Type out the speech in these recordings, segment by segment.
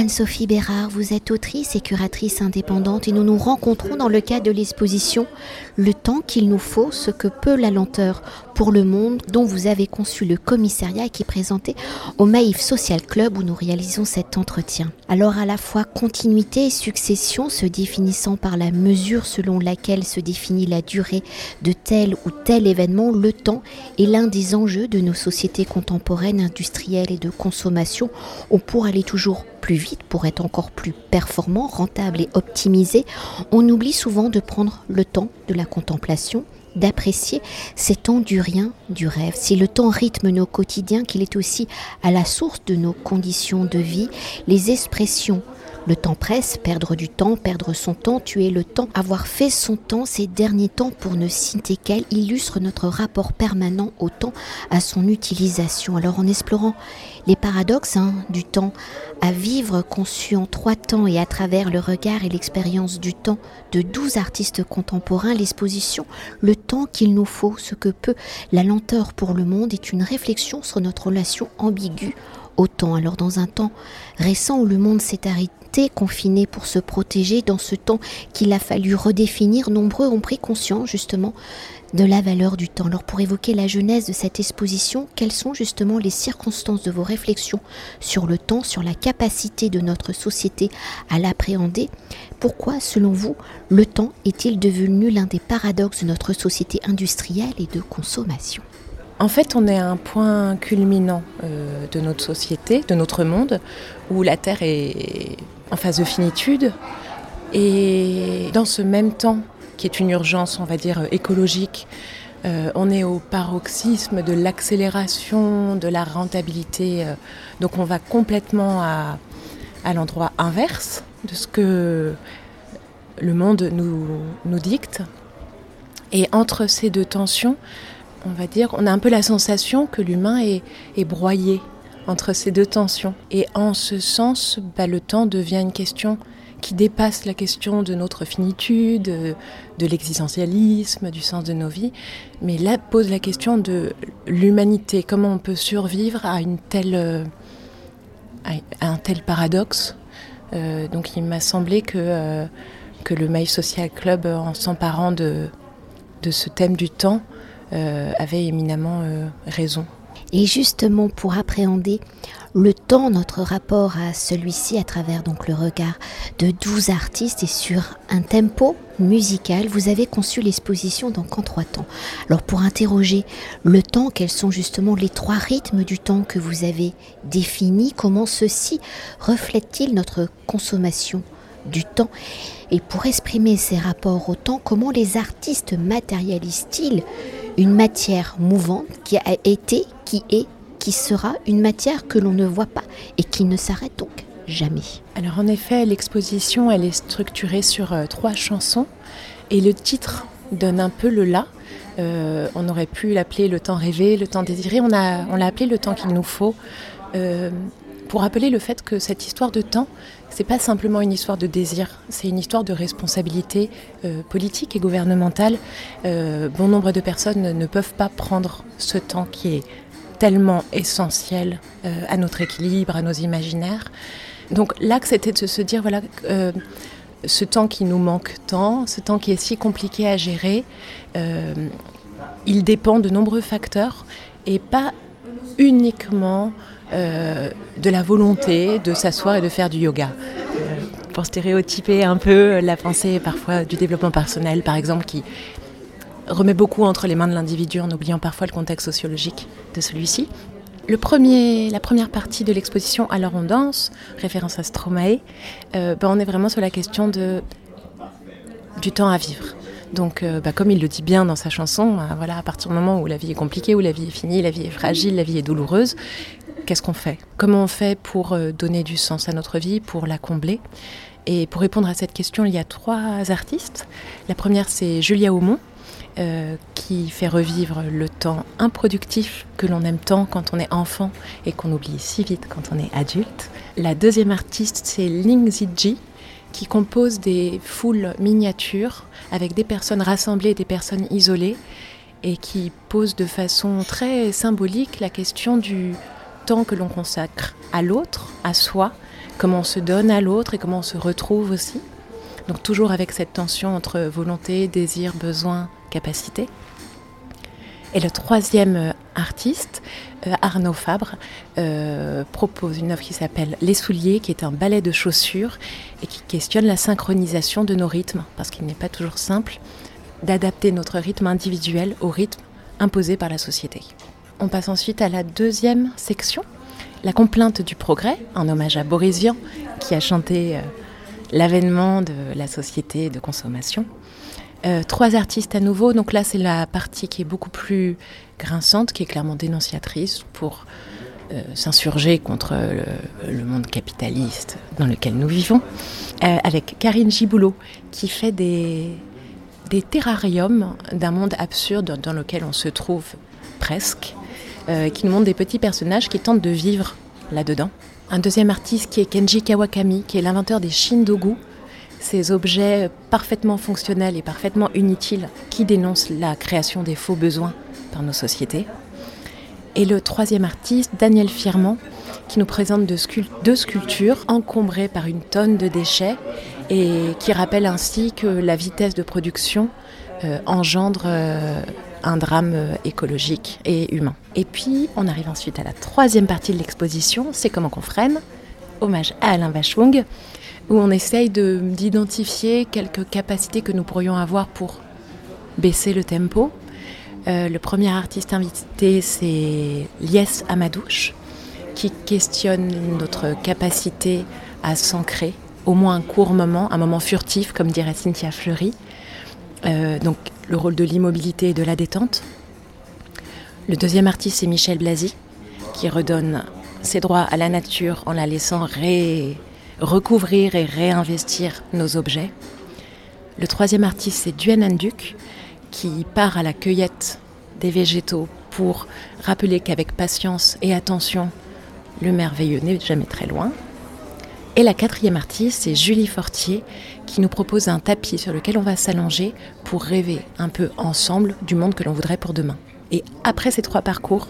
Anne-Sophie Bérard, vous êtes autrice et curatrice indépendante et nous nous rencontrons dans le cadre de l'exposition Le temps qu'il nous faut, ce que peut la lenteur pour le monde, dont vous avez conçu le commissariat qui est présenté au Maïf Social Club où nous réalisons cet entretien. Alors à la fois continuité et succession se définissant par la mesure selon laquelle se définit la durée de tel ou tel événement, le temps est l'un des enjeux de nos sociétés contemporaines industrielles et de consommation, ou pour aller toujours plus vite, pour être encore plus performant, rentable et optimisé, on oublie souvent de prendre le temps de la contemplation, d'apprécier ces temps du rien, du rêve. Si le temps rythme nos quotidiens, qu'il est aussi à la source de nos conditions de vie, les expressions le temps presse, perdre du temps, perdre son temps, tuer le temps, avoir fait son temps ces derniers temps pour ne citer qu'elle, illustre notre rapport permanent au temps, à son utilisation. Alors en explorant les paradoxes hein, du temps à vivre conçu en trois temps et à travers le regard et l'expérience du temps de douze artistes contemporains, l'exposition Le temps qu'il nous faut, ce que peut la lenteur pour le monde est une réflexion sur notre relation ambiguë au temps. Alors dans un temps récent où le monde s'est arrêté, confinés pour se protéger dans ce temps qu'il a fallu redéfinir, nombreux ont pris conscience justement de la valeur du temps. Alors pour évoquer la genèse de cette exposition, quelles sont justement les circonstances de vos réflexions sur le temps, sur la capacité de notre société à l'appréhender? Pourquoi, selon vous, le temps est-il devenu l'un des paradoxes de notre société industrielle et de consommation? En fait, on est à un point culminant euh, de notre société, de notre monde, où la Terre est en phase de finitude. Et dans ce même temps, qui est une urgence, on va dire, écologique, euh, on est au paroxysme de l'accélération, de la rentabilité. Euh, donc on va complètement à, l'endroit inverse de ce que le monde nous dicte. Et entre ces deux tensions, on va dire, on a un peu la sensation que l'humain est, broyé entre ces deux tensions. Et en ce sens, bah, le temps devient une question qui dépasse la question de notre finitude, de l'existentialisme, du sens de nos vies, mais là pose la question de l'humanité, comment on peut survivre à, une telle, à un tel paradoxe. Euh, donc il m'a semblé que, euh, le Maïf Social Club, en s'emparant de, ce thème du temps, euh, avait éminemment raison. Et justement pour appréhender le temps, notre rapport à celui-ci à travers donc le regard de 12 artistes et sur un tempo musical, vous avez conçu l'exposition donc en trois temps? Alors pour interroger le temps, quels sont justement les trois rythmes du temps que vous avez définis, comment ceci reflète-t-il notre consommation du temps? Et pour exprimer ces rapports au temps, comment les artistes matérialisent-ils une matière mouvante qui a été, qui est, qui sera une matière que l'on ne voit pas et qui ne s'arrête donc jamais. Alors en effet, l'exposition, elle est structurée sur euh, trois chansons et le titre donne un peu le là. Euh, on aurait pu l'appeler le temps rêvé, le temps désiré. On l'a appelé le temps qu'il nous faut. Euh, pour rappeler le fait que cette histoire de temps, c'est pas simplement une histoire de désir, c'est une histoire de responsabilité euh, politique et gouvernementale. Euh, bon nombre de personnes ne peuvent pas prendre ce temps qui est tellement essentiel euh, à notre équilibre, à nos imaginaires. Donc l'axe était de se dire voilà ce temps qui nous manque tant, ce temps qui est si compliqué à gérer, il dépend de nombreux facteurs et pas uniquement euh, de la volonté de s'asseoir et de faire du yoga. Euh, pour stéréotyper un peu la pensée parfois du développement personnel, par exemple, qui remet beaucoup entre les mains de l'individu en oubliant parfois le contexte sociologique de celui-ci. Le premier, la première partie de l'exposition Alors on danse, référence à Stromae, euh, ben on est vraiment sur la question de, du temps à vivre. Donc, bah, comme il le dit bien dans sa chanson, bah, voilà, à partir du moment où la vie est compliquée, où la vie est finie, la vie est fragile, la vie est douloureuse, qu'est-ce qu'on fait? Comment on fait pour euh, donner du sens à notre vie, pour la combler? Et pour répondre à cette question, il y a trois artistes. La première, c'est Julia Aumont, euh, qui fait revivre le temps improductif que l'on aime tant quand on est enfant et qu'on oublie si vite quand on est adulte. La deuxième artiste, c'est Ling Ziji, qui compose des foules miniatures avec des personnes rassemblées et des personnes isolées et qui pose de façon très symbolique la question du, temps que l'on consacre à l'autre, à soi, comment on se donne à l'autre et comment on se retrouve aussi. Donc toujours avec cette tension entre volonté, désir, besoin, capacité. Et le troisième euh, artiste, euh, Arnaud Fabre, euh, propose une œuvre qui s'appelle Les souliers, qui est un ballet de chaussures et qui questionne la synchronisation de nos rythmes, parce qu'il n'est pas toujours simple d'adapter notre rythme individuel au rythme imposé par la société. On passe ensuite à la deuxième section, la complainte du progrès, en hommage à Boris Vian, qui a chanté l'avènement de la société de consommation. Euh, trois artistes à nouveau, donc là c'est la partie qui est beaucoup plus grinçante, qui est clairement dénonciatrice pour euh, s'insurger contre le, monde capitaliste dans lequel nous vivons, euh, avec Karine Giboulot qui fait des, des terrariums d'un monde absurde dans lequel on se trouve presque, qui nous montre des petits personnages qui tentent de vivre là-dedans. Un deuxième artiste qui est Kenji Kawakami, qui est l'inventeur des Shindogu, ces objets parfaitement fonctionnels et parfaitement inutiles qui dénoncent la création des faux besoins par nos sociétés. Et le troisième artiste, Daniel Firman, qui nous présente deux sculptures encombrées par une tonne de déchets et qui rappelle ainsi que la vitesse de production euh, engendre euh, un drame euh, écologique et humain. Et puis, on arrive ensuite à la troisième partie de l'exposition, c'est comment qu'on freine, hommage à Alain Vachung, où on essaye d'identifier quelques capacités que nous pourrions avoir pour baisser le tempo. Euh, le premier artiste invité, c'est Lies Amadouche, qui questionne notre capacité à s'ancrer, au moins un court moment, un moment furtif, comme dirait Cynthia Fleury. Euh, donc le rôle de l'immobilité et de la détente. Le deuxième artiste, c'est Michel Blasi, qui redonne ses droits à la nature en la laissant ré recouvrir et réinvestir nos objets. Le troisième artiste, c'est Duan Anduk, qui part à la cueillette des végétaux pour rappeler qu'avec patience et attention, le merveilleux n'est jamais très loin. Et la quatrième artiste, c'est Julie Fortier, qui nous propose un tapis sur lequel on va s'allonger pour rêver un peu ensemble du monde que l'on voudrait pour demain. Et après ces trois parcours,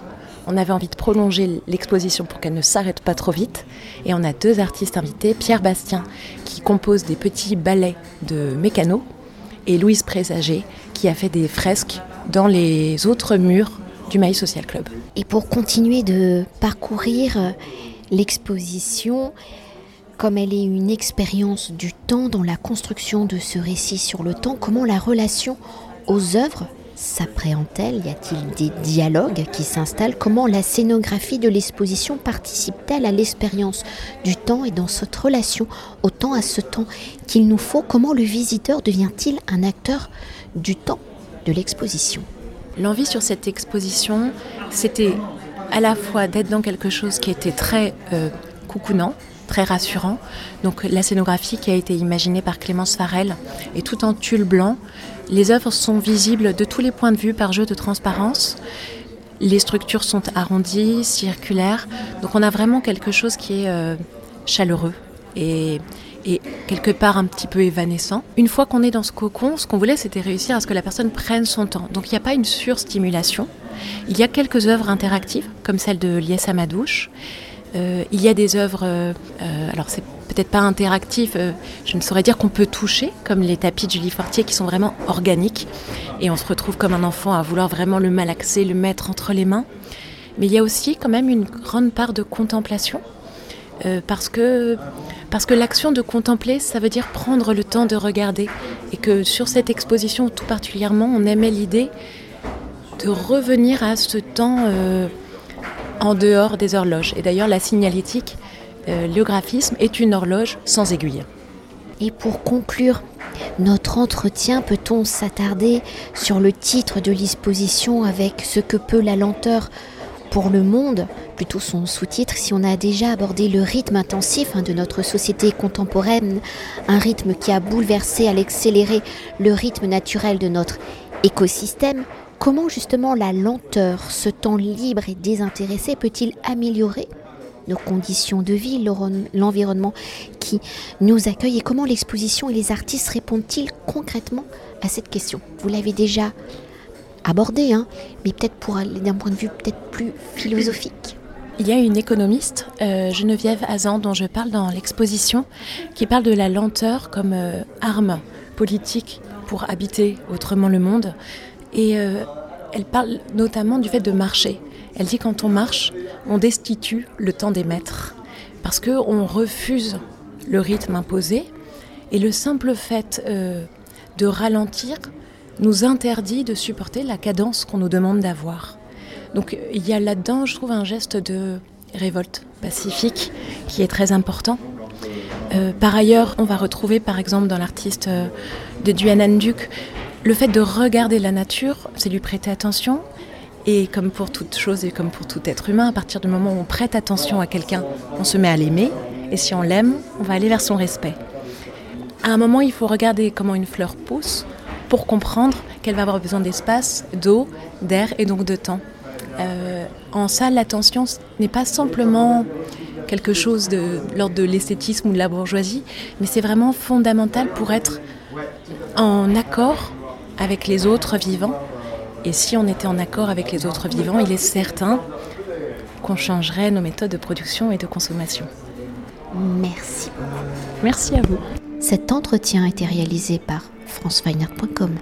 on avait envie de prolonger l'exposition pour qu'elle ne s'arrête pas trop vite. Et on a deux artistes invités, Pierre Bastien, qui compose des petits ballets de mécano, et Louise Présager, qui a fait des fresques dans les autres murs du Maïs Social Club. Et pour continuer de parcourir euh, l'exposition, comme elle est une expérience du temps dans la construction de ce récit sur le temps, comment la relation aux œuvres s'appréhende-t-elle Y a-t-il des dialogues qui s'installent? Comment la scénographie de l'exposition participe-t-elle à l'expérience du temps et dans cette relation au temps, à ce temps qu'il nous faut? Comment le visiteur devient-il un acteur du temps de l'exposition? L'envie sur cette exposition, c'était à la fois d'être dans quelque chose qui était très euh, coucounant, très rassurant. Donc la scénographie qui a été imaginée par Clémence Farel est tout en tulle blanc. Les œuvres sont visibles de tous les points de vue par jeu de transparence. Les structures sont arrondies, circulaires. Donc on a vraiment quelque chose qui est euh, chaleureux et, et quelque part un petit peu évanescent. Une fois qu'on est dans ce cocon, ce qu'on voulait, c'était réussir à ce que la personne prenne son temps. Donc il n'y a pas une surstimulation. Il y a quelques œuvres interactives, comme celle de Lies Amadouche. Euh, il y a des œuvres, euh, euh, alors c'est peut-être pas interactif, je ne saurais dire qu'on peut toucher, comme les tapis de Julie Fortier qui sont vraiment organiques. Et on se retrouve comme un enfant à vouloir vraiment le malaxer, le mettre entre les mains. Mais il y a aussi quand même une grande part de contemplation. parce que, parce que l'action de contempler, ça veut dire prendre le temps de regarder. Et que sur cette exposition tout particulièrement, on aimait l'idée de revenir à ce temps en dehors des horloges. Et d'ailleurs, la signalétique, euh, le graphisme est une horloge sans aiguille. Et pour conclure notre entretien, peut-on s'attarder sur le titre de l'exposition avec ce que peut la lenteur pour le monde, plutôt son sous-titre, si on a déjà abordé le rythme intensif hein, de notre société contemporaine, un rythme qui a bouleversé à l'accélérer le rythme naturel de notre écosystème, Comment justement la lenteur, ce temps libre et désintéressé peut-il améliorer nos conditions de vie, l'environnement qui nous accueille et comment l'exposition et les artistes répondent-ils concrètement à cette question? Vous l'avez déjà abordé, hein, mais peut-être pour aller d'un point de vue peut-être plus philosophique. Il y a une économiste, euh, Geneviève Azan, dont je parle dans l'exposition, qui parle de la lenteur comme euh, arme politique pour habiter autrement le monde. Et euh, elle parle notamment du fait de marcher. Elle dit quand on marche, on destitue le temps des maîtres. Parce qu'on refuse le rythme imposé. Et le simple fait de ralentir nous interdit de supporter la cadence qu'on nous demande d'avoir. Donc il y a là-dedans, je trouve, un geste de révolte pacifique qui est très important. Euh, par ailleurs, on va retrouver par exemple dans l'artiste euh, de Duan Duc le fait de regarder la nature, c'est lui prêter attention. Et comme pour toute chose et comme pour tout être humain, à partir du moment où on prête attention à quelqu'un, on se met à l'aimer. Et si on l'aime, on va aller vers son respect. À un moment, il faut regarder comment une fleur pousse pour comprendre qu'elle va avoir besoin d'espace, d'eau, d'air et donc de temps. Euh, en salle, l'attention n'est pas simplement quelque chose de l'ordre de l'esthétisme ou de la bourgeoisie, mais c'est vraiment fondamental pour être en accord avec les autres vivants. Et si on était en accord avec les autres vivants, il est certain qu'on changerait nos méthodes de production et de consommation. Merci Merci à vous. Cet entretien a été réalisé par franceweiner.com.